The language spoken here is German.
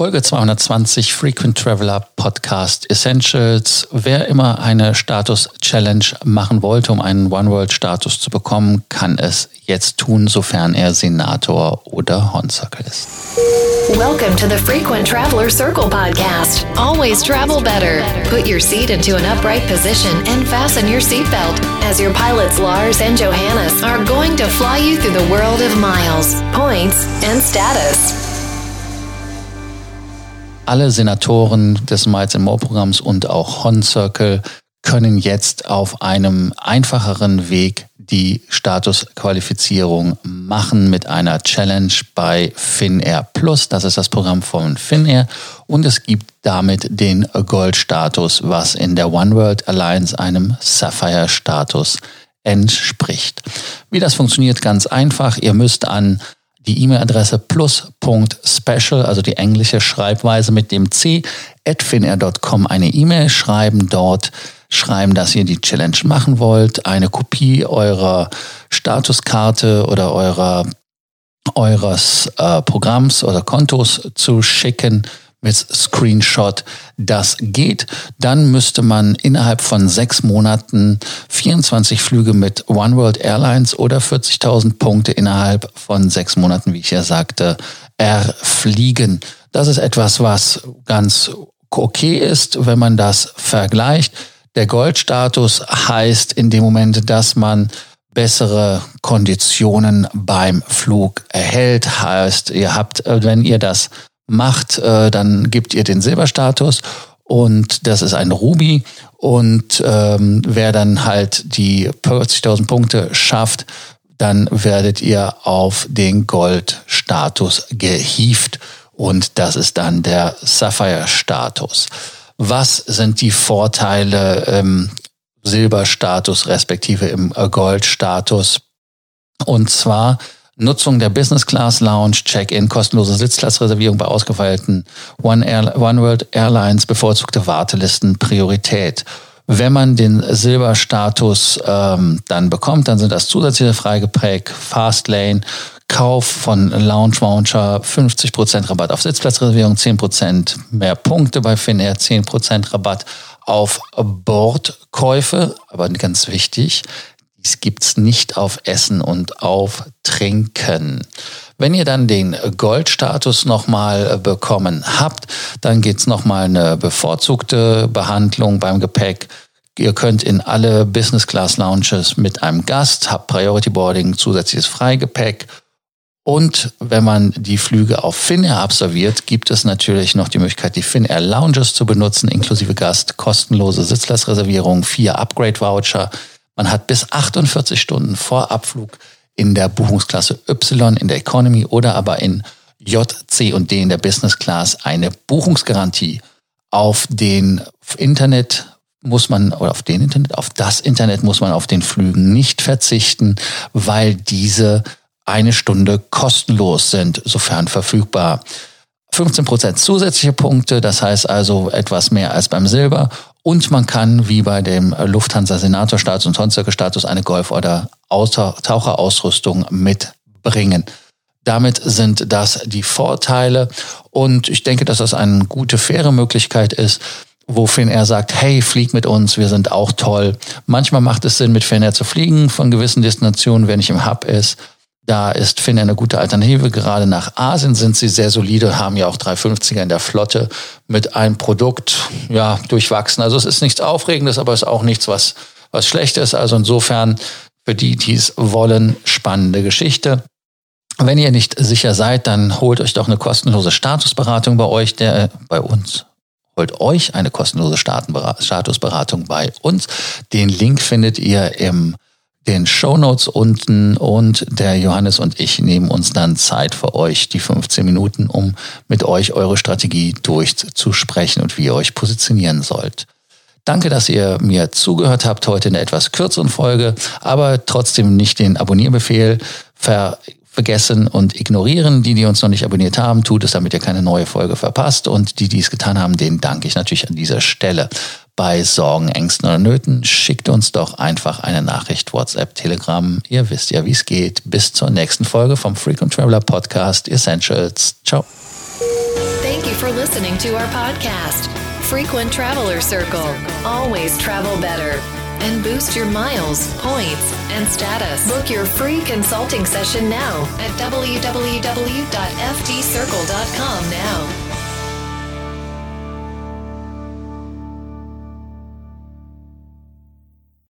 Folge 220 Frequent Traveler Podcast Essentials. Wer immer eine Status Challenge machen wollte, um einen One World Status zu bekommen, kann es jetzt tun, sofern er Senator oder Horncircle ist. Welcome to the Frequent Traveler Circle podcast. Always travel better. Put your seat into an upright position and fasten your seatbelt as your pilots Lars and Johannes are going to fly you through the world of miles, points and status. Alle Senatoren des Miles and More Programms und auch Hon Circle können jetzt auf einem einfacheren Weg die Statusqualifizierung machen mit einer Challenge bei Finnair Plus. Das ist das Programm von Finnair und es gibt damit den Gold-Status, was in der One World Alliance einem Sapphire-Status entspricht. Wie das funktioniert, ganz einfach. Ihr müsst an die E-Mail-Adresse plus.special, also die englische Schreibweise mit dem C, at finr.com eine E-Mail schreiben, dort schreiben, dass ihr die Challenge machen wollt, eine Kopie eurer Statuskarte oder eurer eures äh, Programms oder Kontos zu schicken mit Screenshot das geht, dann müsste man innerhalb von sechs Monaten 24 Flüge mit One World Airlines oder 40.000 Punkte innerhalb von sechs Monaten, wie ich ja sagte, erfliegen. Das ist etwas, was ganz okay ist, wenn man das vergleicht. Der Goldstatus heißt in dem Moment, dass man bessere Konditionen beim Flug erhält. Heißt, ihr habt, wenn ihr das macht, äh, dann gibt ihr den Silberstatus und das ist ein Ruby. Und ähm, wer dann halt die 40.000 Punkte schafft, dann werdet ihr auf den Goldstatus gehieft und das ist dann der Sapphire-Status. Was sind die Vorteile im Silberstatus respektive im Goldstatus? Und zwar Nutzung der Business Class Lounge, Check-in, kostenlose Sitzplatzreservierung bei ausgefeilten One, Air, One World Airlines, bevorzugte Wartelisten, Priorität. Wenn man den Silberstatus ähm, dann bekommt, dann sind das zusätzliche Freigepäck, Fastlane, Kauf von Lounge Voucher, 50% Rabatt auf Sitzplatzreservierung, 10% mehr Punkte bei Finnair, 10% Rabatt auf Bordkäufe, aber ganz wichtig, dies gibt's nicht auf Essen und auf Trinken. Wenn ihr dann den Goldstatus nochmal äh, bekommen habt, dann geht's nochmal eine bevorzugte Behandlung beim Gepäck. Ihr könnt in alle Business Class Lounges mit einem Gast, habt Priority Boarding, zusätzliches Freigepäck. Und wenn man die Flüge auf Finnair absolviert, gibt es natürlich noch die Möglichkeit, die Finnair Lounges zu benutzen, inklusive Gast, kostenlose Sitzplatzreservierung, vier Upgrade Voucher, man hat bis 48 Stunden vor Abflug in der Buchungsklasse Y, in der Economy oder aber in J, C und D in der Business Class eine Buchungsgarantie. Auf den Internet muss man, oder auf den Internet, auf das Internet muss man auf den Flügen nicht verzichten, weil diese eine Stunde kostenlos sind, sofern verfügbar. 15% zusätzliche Punkte, das heißt also etwas mehr als beim Silber und man kann, wie bei dem Lufthansa Senator-Status und Tonzirke-Status, eine Golf- oder Taucherausrüstung mitbringen. Damit sind das die Vorteile. Und ich denke, dass das eine gute, faire Möglichkeit ist, wo Finnair sagt, hey, flieg mit uns, wir sind auch toll. Manchmal macht es Sinn, mit Finnair zu fliegen von gewissen Destinationen, wenn ich im Hub ist. Da ist Finnair eine gute Alternative. Gerade nach Asien sind sie sehr solide, haben ja auch 350er in der Flotte mit einem Produkt, ja, durchwachsen. Also es ist nichts Aufregendes, aber es ist auch nichts, was, was schlecht ist. Also insofern für die, die es wollen, spannende Geschichte. Wenn ihr nicht sicher seid, dann holt euch doch eine kostenlose Statusberatung bei euch, der, bei uns. Holt euch eine kostenlose Statusberatung bei uns. Den Link findet ihr im den Shownotes unten und der Johannes und ich nehmen uns dann Zeit für euch, die 15 Minuten, um mit euch eure Strategie durchzusprechen und wie ihr euch positionieren sollt. Danke, dass ihr mir zugehört habt heute in einer etwas kürzeren Folge, aber trotzdem nicht den Abonnierbefehl ver vergessen und ignorieren. Die, die uns noch nicht abonniert haben, tut es, damit ihr keine neue Folge verpasst. Und die, die es getan haben, denen danke ich natürlich an dieser Stelle bei Sorgen, Ängsten oder Nöten, schickt uns doch einfach eine Nachricht, WhatsApp, Telegram. Ihr wisst ja, wie es geht. Bis zur nächsten Folge vom Frequent Traveler Podcast Essentials. Ciao. thank you for listening to our podcast. Frequent Traveler Circle. Always travel better. And boost your miles, points, and status. Book your free consulting session now at www.ftcircle.com now.